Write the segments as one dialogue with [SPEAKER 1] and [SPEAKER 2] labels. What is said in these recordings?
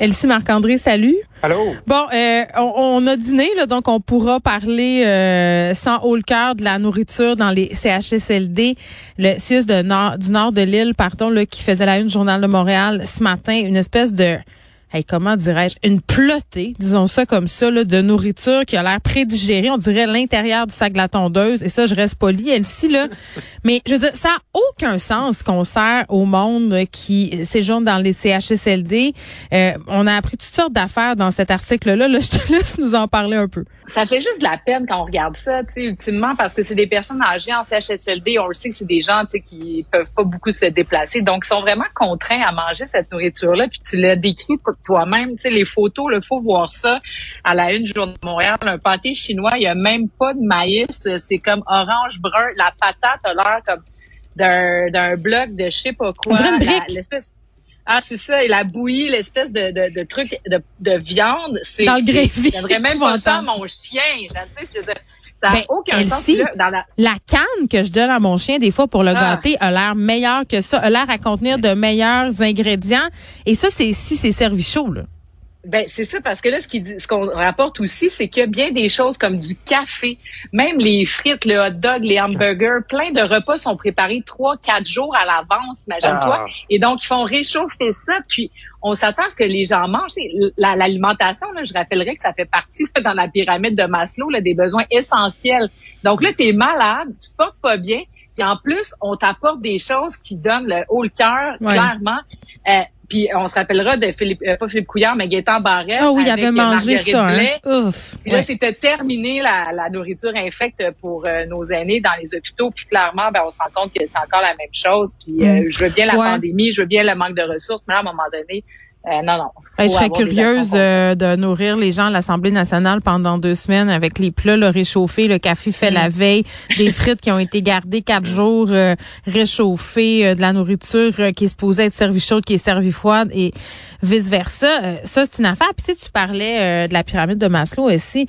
[SPEAKER 1] Elsie Marc-André, salut.
[SPEAKER 2] Allô?
[SPEAKER 1] Bon, euh, on, a dîné, là, donc on pourra parler euh, sans haut le cœur de la nourriture dans les CHSLD. Le CIUS de nord, du nord de l'île, pardon, là, qui faisait la une Journal de Montréal ce matin, une espèce de comment dirais-je, une plotée, disons ça comme ça, là, de nourriture qui a l'air prédigérée. On dirait l'intérieur du sac de la tondeuse. Et ça, je reste polie, elle-ci, là. Mais je veux dire, ça n'a aucun sens qu'on sert au monde qui séjourne dans les CHSLD. Euh, on a appris toutes sortes d'affaires dans cet article-là. Là, je te laisse nous en parler un peu.
[SPEAKER 3] Ça fait juste de la peine quand on regarde ça, tu sais, ultimement, parce que c'est des personnes âgées en CHSLD. On le sait que c'est des gens, tu sais, qui peuvent pas beaucoup se déplacer. Donc, ils sont vraiment contraints à manger cette nourriture-là. Puis tu l'as décrit toi-même, tu sais, les photos, il faut voir ça à la une du Journal de Montréal. Un pâté chinois, il y a même pas de maïs. C'est comme orange brun. La patate a l'air comme d'un, d'un bloc de je sais pas quoi. L'espèce ah, c'est ça. Et la bouillie, l'espèce de, de, de, truc de, de viande, c'est.
[SPEAKER 1] Dans le greffé.
[SPEAKER 3] J'aimerais même pas ça mon chien. Tu sais, ça n'a ben, aucun sens.
[SPEAKER 1] dans la... la... canne que je donne à mon chien, des fois, pour le ah. gâter, a l'air meilleure que ça, a l'air à contenir de meilleurs ingrédients. Et ça, c'est si c'est servi chaud, là.
[SPEAKER 3] Ben c'est ça parce que là ce qui ce qu'on rapporte aussi c'est qu'il y a bien des choses comme du café, même les frites, le hot dog, les hamburgers, plein de repas sont préparés trois quatre jours à l'avance, imagine-toi. Ah. Et donc ils font réchauffer ça puis on s'attend à ce que les gens mangent. L'alimentation, là, je rappellerai que ça fait partie dans la pyramide de Maslow là, des besoins essentiels. Donc là, tu es malade, tu te portes pas bien, puis en plus, on t'apporte des choses qui donnent le haut le cœur, clairement. Euh, puis on se rappellera de Philippe, euh, pas Philippe Couillard, mais Gaétan Barrette.
[SPEAKER 1] Ah oui, il avait mangé ça. Hein?
[SPEAKER 3] Ouf, puis là, c'était terminé la, la, nourriture infecte pour euh, nos aînés dans les hôpitaux. Puis clairement, ben, on se rend compte que c'est encore la même chose. Puis euh, mm. je veux bien la pandémie, je veux bien le manque de ressources, mais à un moment donné, euh, non, non.
[SPEAKER 1] je serais curieuse euh, de nourrir les gens à l'Assemblée nationale pendant deux semaines avec les plats le réchauffés, le café fait la mm. veille, des frites qui ont été gardées quatre jours euh, réchauffées, de la nourriture qui est supposée être servie chaude, qui est servie froide et vice versa. ça, c'est une affaire. Puis tu, sais, tu parlais de la pyramide de Maslow aussi.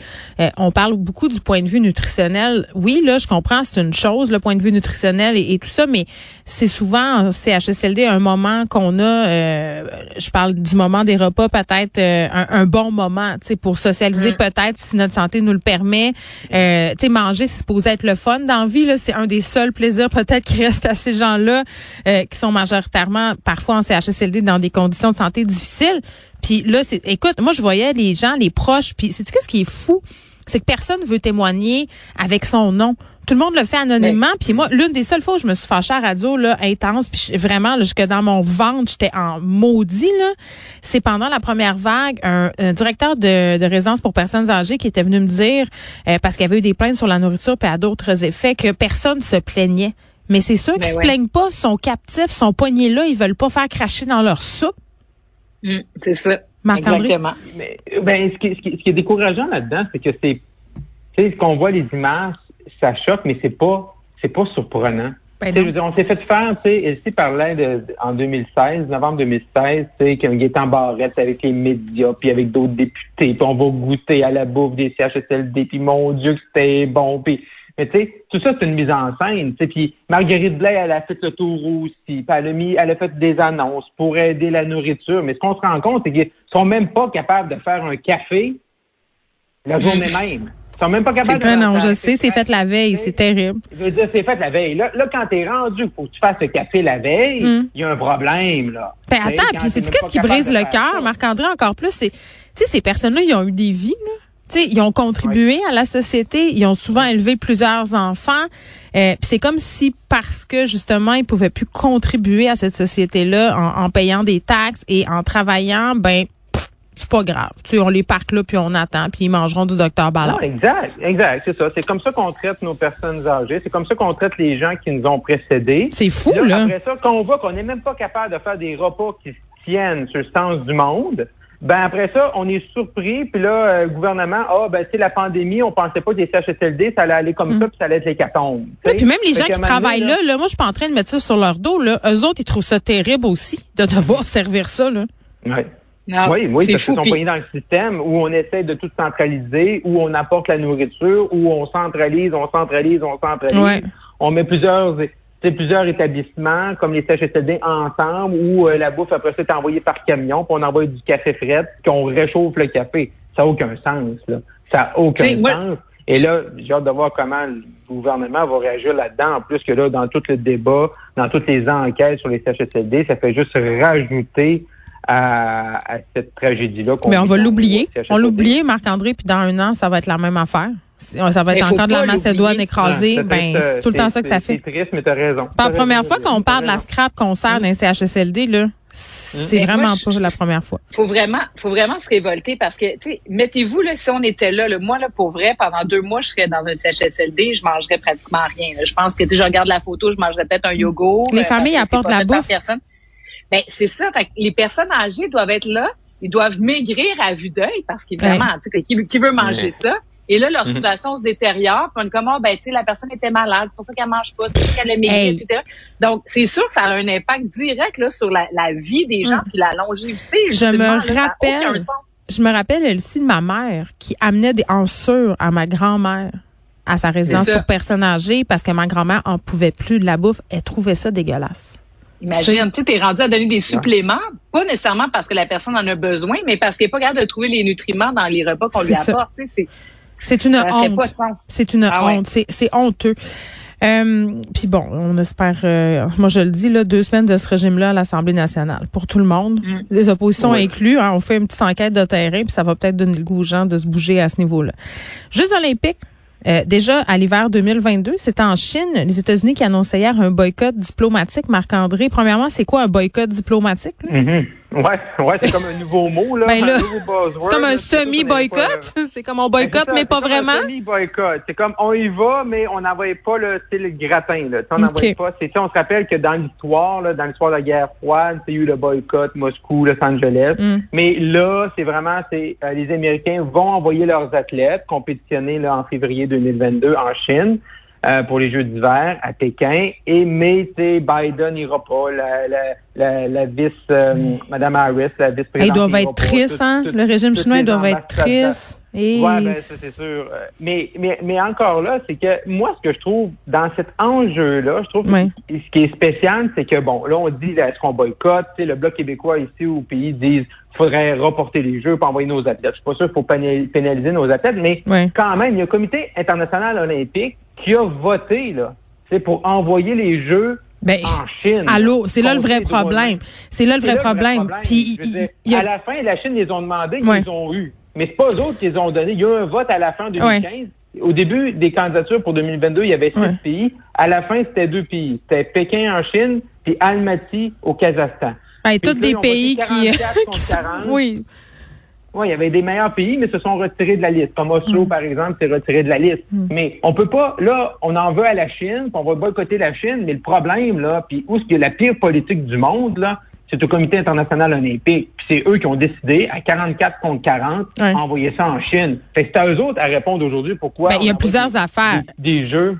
[SPEAKER 1] on parle beaucoup du point de vue nutritionnel. Oui, là, je comprends, c'est une chose, le point de vue nutritionnel et, et tout ça, mais c'est souvent en CHSLD un moment qu'on a. je parle du moment des repas, peut-être euh, un, bon moment, tu sais, pour socialiser mm. peut-être si notre santé nous le permet. Euh, tu sais, manger, c'est supposé être le fun dans la vie. Là, c'est un des seuls plaisirs peut-être qui reste à ces gens-là euh, qui sont majoritairement parfois en CHSLD dans des conditions de santé difficiles. Puis là, c'est, écoute, moi je voyais les gens, les proches, puis c'est qu'est-ce qui est fou, c'est que personne veut témoigner avec son nom. Tout le monde le fait anonymement. Puis moi, l'une des seules fois où je me suis fâchée à radio, là, intense, puis vraiment, là, jusque dans mon ventre, j'étais en maudit, là, c'est pendant la première vague, un, directeur de, de, résidence pour personnes âgées qui était venu me dire, euh, parce qu'il y avait eu des plaintes sur la nourriture puis à d'autres effets, que personne se plaignait. Mais c'est ceux qui ben se plaignent pas, sont captifs, sont poignés là, ils veulent pas faire cracher dans leur soupe.
[SPEAKER 3] Mmh, c'est ça.
[SPEAKER 2] Exactement. Mais, ben, ce qui, ce, qui, ce qui est décourageant là-dedans, c'est que c'est, tu sais, ce qu'on voit les images, ça choque, mais c'est pas, c'est pas surprenant. Ben je on s'est fait faire, tu sais, elle parlait de, en 2016, novembre 2016, tu sais, qu'il est en barrette avec les médias, puis avec d'autres députés, puis on va goûter à la bouffe des CHSLD, puis mon Dieu que c'était bon, puis mais tu sais, tout ça, c'est une mise en scène. Puis Marguerite Blais, elle a fait le tour aussi. Puis elle a, mis, elle a fait des annonces pour aider la nourriture. Mais ce qu'on se rend compte, c'est qu'ils sont même pas capables de faire un café la journée même. Ils sont même pas capables de.
[SPEAKER 1] Non, je sais, c'est fait la veille, c'est terrible.
[SPEAKER 2] Je veux dire, c'est fait la veille. Là, là quand t'es rendu, faut que tu fasses le café la veille, mm. il y a un problème, là.
[SPEAKER 1] Ben, attends, puis c'est qu'est-ce qui brise le cœur, Marc-André, encore plus? C'est, tu sais, ces personnes-là, ils ont eu des vies, là ils ont contribué à la société, ils ont souvent élevé plusieurs enfants. Euh, c'est comme si parce que justement ils pouvaient plus contribuer à cette société-là en, payant des taxes et en travaillant, ben c'est pas grave. Tu on les parque là puis on attend puis ils mangeront du docteur Ballard.
[SPEAKER 2] exact, exact, c'est ça. C'est comme ça qu'on traite nos personnes âgées. C'est comme ça qu'on traite les gens qui nous ont précédés.
[SPEAKER 1] C'est fou là.
[SPEAKER 2] Après ça, quand on voit qu'on n'est même pas capable de faire des repas qui tiennent sur le sens du monde. Ben après ça, on est surpris, puis là, euh, le gouvernement, ah ben c'est la pandémie, on pensait pas que les CHSLD, ça allait aller comme mm. ça, puis ça allait être les catombes.
[SPEAKER 1] puis même les gens qui travaillent là, là, moi je suis pas en train de mettre ça sur leur dos, là. Eux autres, ils trouvent ça terrible aussi de devoir servir ça, là.
[SPEAKER 2] Ouais. oui, oui, parce qu'ils sont pognés dans le système où on essaie de tout centraliser, où on apporte la nourriture, où on centralise, on centralise, on centralise. On met plusieurs plusieurs établissements, comme les CHSLD ensemble, où euh, la bouffe après ça est envoyée par camion, puis on envoie du café frais, puis qu'on réchauffe le café. Ça n'a aucun sens, là. Ça n'a aucun sens. Et là, j'ai hâte de voir comment le gouvernement va réagir là-dedans. En plus que là, dans tout le débat, dans toutes les enquêtes sur les CHSLD, ça fait juste rajouter à, cette tragédie-là.
[SPEAKER 1] Mais on va l'oublier. On l'oublie, Marc-André, puis dans un an, ça va être la même affaire. Ça va être encore de la Macédoine écrasée. ben, c'est tout le temps ça que ça fait.
[SPEAKER 2] C'est triste, mais t'as raison.
[SPEAKER 1] Pas la première fois qu'on parle de la scrap qu'on sert dans CHSLD, là. C'est vraiment pas la première fois.
[SPEAKER 3] Faut vraiment, faut vraiment se révolter parce que, tu sais, mettez-vous là, si on était là, le moi là, pour vrai, pendant deux mois, je serais dans un CHSLD, je mangerais pratiquement rien. Je pense que, tu je regarde la photo, je mangerais peut-être un yogourt.
[SPEAKER 1] Les euh, familles apportent la bouffe.
[SPEAKER 3] Ben, c'est ça. Fait les personnes âgées doivent être là. Ils doivent maigrir à vue d'œil parce qu'évidemment, tu sais, qui, qui, veut manger ça? Et là, leur mhm. situation se détériore. Puis on est comme, oh, ben, tu sais, la personne était malade, c'est pour ça qu'elle mange pas, c'est pour ça qu'elle a maigri, etc. Donc, c'est sûr que ça a un impact direct là, sur la, la vie des gens, mm. puis la longévité.
[SPEAKER 1] Je me rappelle, je me rappelle, Elsie, de ma mère qui amenait des ensures à ma grand-mère à sa résidence pour personnes âgées parce que ma grand-mère en pouvait plus de la bouffe. Elle trouvait ça dégueulasse.
[SPEAKER 3] Imagine, tu es rendu à donner des suppléments, pas nécessairement parce que la personne en a besoin, mais parce qu'elle n'est pas capable de trouver les nutriments dans les repas qu'on lui apporte.
[SPEAKER 1] C'est une honte. C'est une ah honte. C'est honteux. Euh, puis bon, on espère, euh, moi je le dis, là, deux semaines de ce régime-là à l'Assemblée nationale pour tout le monde, mm. les oppositions inclus. Hein, on fait une petite enquête de terrain, puis ça va peut-être donner le goût aux gens de se bouger à ce niveau-là. Jeux olympiques, euh, déjà, à l'hiver 2022, c'était en Chine, les États-Unis qui annonçaient hier un boycott diplomatique. Marc-André, premièrement, c'est quoi un boycott diplomatique?
[SPEAKER 2] Mm-hmm. Ouais, ouais, c'est comme un nouveau mot, là. Ben
[SPEAKER 1] c'est comme un semi-boycott. c'est comme on boycotte, mais pas vraiment.
[SPEAKER 2] Semi-boycott. C'est comme on y va, mais on n'envoie pas le style gratin, là. on n'envoie pas. C'est on se rappelle que dans l'histoire, là, dans l'histoire de la guerre froide, il y a eu le boycott Moscou, Los Angeles. Mm. Mais là, c'est vraiment, c'est euh, les Américains vont envoyer leurs athlètes compétitionner là, en février 2022 en Chine. Euh, pour les Jeux d'hiver à Pékin. Et mais, Biden n'ira pas. La, la, la, la vice, euh, Madame Harris, la vice-présidente.
[SPEAKER 1] Ils doivent être tristes, hein? le régime chinois doit être triste.
[SPEAKER 2] Et... Ouais, ben, ça, c'est sûr. Mais, mais, mais encore là, c'est que moi, ce que je trouve dans cet enjeu-là, je trouve que ce qui est spécial, c'est que, bon, là, on dit, est-ce qu'on boycotte? le Bloc québécois ici au pays disent faudrait reporter les Jeux pour envoyer nos athlètes. Je suis pas sûr qu'il faut pénaliser nos athlètes, mais quand même, il y a un comité international olympique qui a voté là, c'est pour envoyer les Jeux ben, en Chine.
[SPEAKER 1] Allô, c'est là le vrai problème. C'est là le vrai problème. Puis,
[SPEAKER 2] à la fin, la Chine les ont demandé, ils les ont eu. Mais c'est pas eux autres qui les ont donnés. Il y a eu un vote à la fin de 2015. Au début des candidatures pour 2022, il y avait six pays. À la fin, c'était deux pays. C'était Pékin en Chine, puis Almaty au Kazakhstan.
[SPEAKER 1] Ben, tous des pays qui...
[SPEAKER 2] oui. Oui, il y avait des meilleurs pays, mais se sont retirés de la liste. Comme Oslo, mm. par exemple, s'est retiré de la liste. Mm. Mais on peut pas, là, on en veut à la Chine, on va boycotter la Chine, mais le problème, là, puis où est-ce qu'il y a la pire politique du monde, là, c'est au Comité international olympique. Puis c'est eux qui ont décidé, à 44 contre 40, d'envoyer ça en Chine. Fait que c'est à eux autres à répondre aujourd'hui pourquoi.
[SPEAKER 1] Ben, il y a plusieurs affaires.
[SPEAKER 2] des jeux.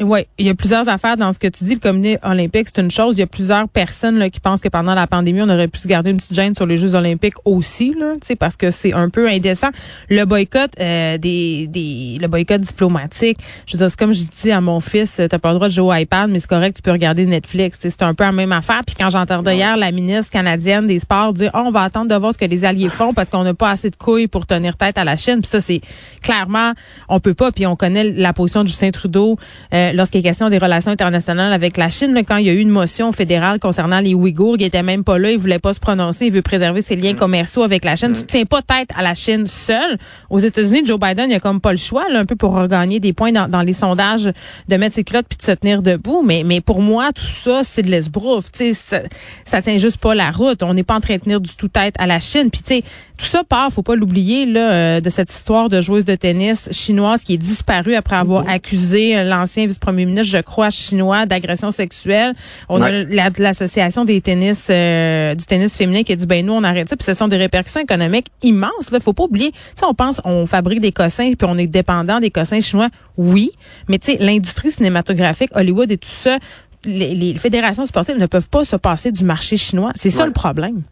[SPEAKER 1] Oui, il y a plusieurs affaires dans ce que tu dis. Le comité olympique, c'est une chose. Il y a plusieurs personnes là, qui pensent que pendant la pandémie, on aurait pu se garder une petite gêne sur les Jeux olympiques aussi, là, parce que c'est un peu indécent. Le boycott euh, des, des le boycott diplomatique, je veux dire, c'est comme je dis à mon fils, t'as pas le droit de jouer au iPad, mais c'est correct, tu peux regarder Netflix. C'est un peu la même affaire. Puis quand j'entendais hier la ministre canadienne des Sports dire oh, on va attendre de voir ce que les alliés font parce qu'on n'a pas assez de couilles pour tenir tête à la Chine. Puis ça, c'est clairement, on peut pas. Puis on connaît la position du Justin Trudeau. Euh, lorsqu'il est question des relations internationales avec la Chine, quand il y a eu une motion fédérale concernant les Ouïghours, il était même pas là, il voulait pas se prononcer, il veut préserver ses liens mm. commerciaux avec la Chine. Mm. Tu tiens pas tête à la Chine seule. Aux États-Unis, Joe Biden, il a comme pas le choix, un peu pour regagner des points dans, les sondages, de mettre ses culottes puis de se tenir debout. Mais, mais pour moi, tout ça, c'est de l'esbrouf. Ça, ça tient juste pas la route. On n'est pas en train de tenir du tout tête à la Chine. Puis tu sais, tout ça part, faut pas l'oublier, là, euh, de cette histoire de joueuse de tennis chinoise qui est disparue après avoir mm-hmm. accusé euh, l'ancien vice-premier ministre, je crois, chinois d'agression sexuelle. On a l'association des tennis, euh, du tennis féminin qui a dit, ben nous, on arrête ça. Puis ce sont des répercussions économiques immenses. Là, faut pas oublier. Tu on pense, on fabrique des cossins puis on est dépendant des cossins chinois. Oui, mais tu sais, l'industrie cinématographique, Hollywood et tout ça, les, fédérations sportives ne peuvent pas se passer du marché chinois. C'est ça le problème.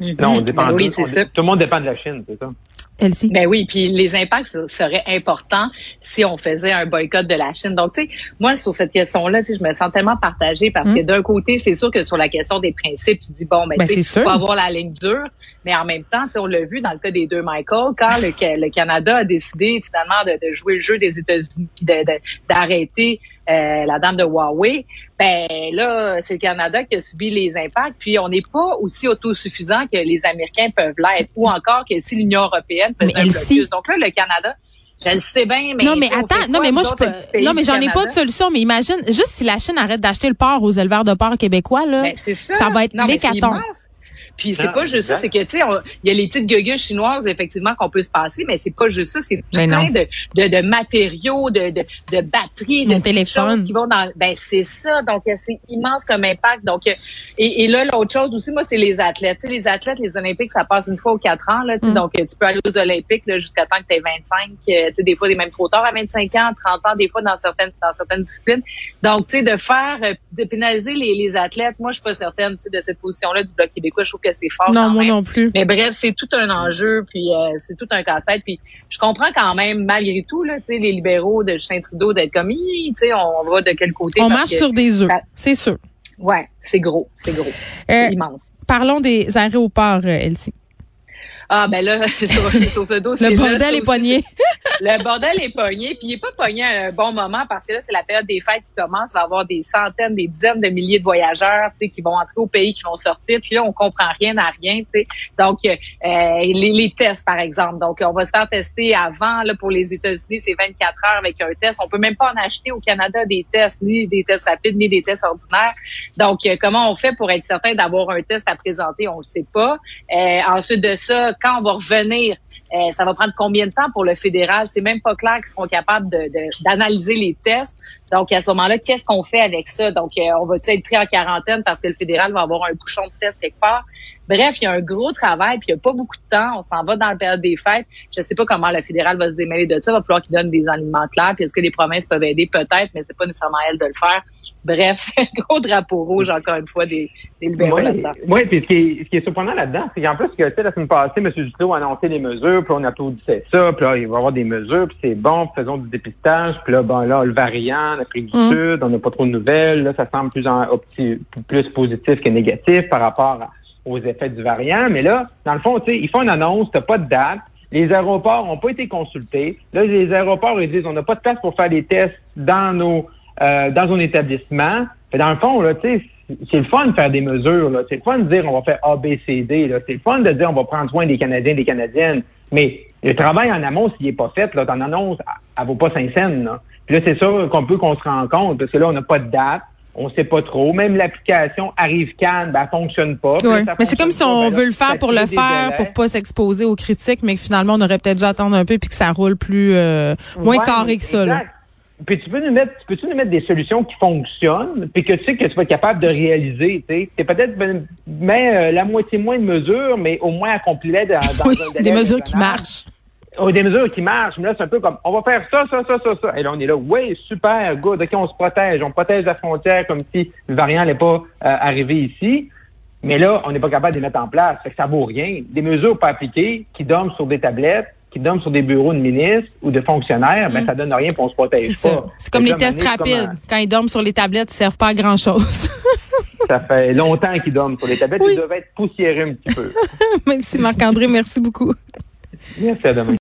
[SPEAKER 2] Non, on dépend. Ben tout le monde dépend de la Chine, c'est ça.
[SPEAKER 1] Elsie.
[SPEAKER 3] Ben oui, puis les impacts seraient importants si on faisait un boycott de la Chine. Donc, tu sais, moi, sur cette question-là, je me sens tellement partagée parce que hum. d'un côté, c'est sûr que sur la question des principes, tu dis, bon, ben, ben tu peux avoir la ligne dure, mais en même temps, on l'a vu dans le cas des deux Michael, quand le, Canada a décidé finalement de, jouer le jeu des États-Unis d'arrêter euh, la dame de Huawei, ben là, c'est le Canada qui a subi les impacts. Puis on n'est pas aussi autosuffisant que les Américains peuvent l'être, ou encore que si l'Union européenne faisait un blocus. Donc là, le Canada, je le sais bien, mais.
[SPEAKER 1] Non, mais attends, non, mais moi, je peux. Non, mais j'en ai pas de solution, mais imagine, juste si la Chine arrête d'acheter le porc aux éleveurs de porc québécois, là. Ben, ça. ça. va être l'hécatombe.
[SPEAKER 3] Puis c'est pas juste ça, c'est que tu sais, il y a les petites gueugues chinoises effectivement qu'on peut se passer, mais c'est pas juste ça, c'est plein de, de, de, matériaux, de, de, de batteries, de téléphones qui vont dans. Ben c'est ça, donc c'est immense comme impact. Donc et, et là l'autre chose aussi, moi c'est les athlètes. Tu sais, les athlètes, les Olympiques, ça passe une fois aux quatre ans là. Mm. Donc tu peux aller aux Olympiques jusqu'à temps que tu aies 25. Tu sais, des fois des même trop tard à 25 ans, 30 ans, des fois dans certaines dans certaines disciplines. Donc tu sais de faire de pénaliser les, les athlètes, moi je suis pas certaine de cette position là du bloc québécois. Je trouve que c'est fort.
[SPEAKER 1] Non, moi
[SPEAKER 3] non
[SPEAKER 1] plus.
[SPEAKER 3] Mais bref, c'est tout un enjeu, puis euh, c'est tout un casse-tête. Puis je comprends quand même, malgré tout, là, les libéraux de Justin Trudeau d'être comme, tu sais, on va de quel côté.
[SPEAKER 1] On marche sur des œufs, c'est sûr.
[SPEAKER 3] Ouais, c'est gros, c'est gros, c'est euh, immense.
[SPEAKER 1] Parlons des aéroports, euh, Elsie.
[SPEAKER 3] Ah, ben là, sur, ce dossier
[SPEAKER 1] Le bordel est pogné.
[SPEAKER 3] le bordel est pogné, puis il est pas pogné à un bon moment parce que là, c'est la période des fêtes qui commence. Il va y avoir des centaines, des dizaines de milliers de voyageurs, tu sais, qui vont entrer au pays, qui vont sortir. Puis là, on comprend rien à rien, tu sais. Donc, euh, les, les, tests, par exemple. Donc, on va se faire tester avant, là, pour les États-Unis, c'est 24 heures avec un test. On peut même pas en acheter au Canada des tests, ni des tests rapides, ni des tests ordinaires. Donc, euh, comment on fait pour être certain d'avoir un test à présenter? On le sait pas. Euh, ensuite de ça, quand on va revenir, euh, ça va prendre combien de temps pour le fédéral? C'est même pas clair qu'ils seront capables d'analyser les tests. Donc, à ce moment-là, qu'est-ce qu'on fait avec ça? Donc, euh, on va être pris en quarantaine parce que le fédéral va avoir un bouchon de test quelque part? Bref, il y a un gros travail, puis il n'y a pas beaucoup de temps. On s'en va dans la période des fêtes. Je ne sais pas comment le fédéral va se démêler de ça. Il va falloir qu'il donne des alignements clairs. Puis est-ce que les provinces peuvent aider? Peut-être, mais c'est pas nécessairement elles de le faire. Bref, gros drapeau rouge, encore une fois, des, des libéraux là-dedans.
[SPEAKER 2] Oui, puis ce qui est, ce qui est surprenant là-dedans, c'est qu'en plus, que, tu sais, la semaine passée, M. Duclos a annoncé les mesures, puis on applaudissait ça, puis là, il va y avoir des mesures, puis c'est bon, faisons du dépistage, puis là, bon, là, le variant, l'Afrique du mm. Sud, on n'a pas trop de nouvelles, là, ça semble plus, en, plus positif que négatif par rapport aux effets du variant, mais là, dans le fond, tu sais, ils font une annonce, t'as pas de date, les aéroports n'ont pas été consultés. Là, les aéroports, ils disent, on n'a pas de place pour faire des tests dans nos euh, dans un établissement. dans le fond, là, c'est le fun de faire des mesures. C'est le fun de dire on va faire A, B, C, D. C'est le fun de dire on va prendre soin des Canadiens et des Canadiennes. Mais le travail en amont, s'il n'est pas fait, là, ton annonce, elle, ne vaut pas cinq cents. Là. Puis là, c'est ça qu'on peut qu'on se rend compte, parce que là, on n'a pas de date. On sait pas trop. Même l'application arrive can, ben, elle fonctionne pas.
[SPEAKER 1] mais c'est comme si on ben veut le faire pour le faire, pour pas s'exposer aux critiques, mais que finalement, on aurait peut-être dû attendre un peu puis que ça roule plus, euh, moins carré que ça. Là.
[SPEAKER 2] Puis tu peux nous mettre, tu peux-tu nous mettre des solutions qui fonctionnent, puis que tu sais que tu vas être capable de réaliser, tu sais? C'est peut-être mais euh, la moitié moins de mesures, mais au moins accomplir dans, dans
[SPEAKER 1] un Des mesures qui marchent.
[SPEAKER 2] Oh, des mesures qui marchent. Mais là, c'est un peu comme on va faire ça, ça, ça, ça, ça. Et là, on est là, oui, super, good, OK, on se protège. On protège la frontière comme si le variant n'allait pas euh, arriver ici. Mais là, on n'est pas capable de les mettre en place. Fait que ça vaut rien. Des mesures pas appliquées qui dorment sur des tablettes, qui dorment sur des bureaux de ministres ou de fonctionnaires, ben, mm. ça donne rien pour on se protège pas.
[SPEAKER 1] C'est comme les tests rapides. Quand ils dorment sur les tablettes, ils servent pas à grand chose.
[SPEAKER 2] ça fait longtemps qu'ils dorment sur les tablettes. Ils doivent être poussiéreux un petit peu.
[SPEAKER 1] merci Marc-André. Merci beaucoup.
[SPEAKER 2] Merci à demain.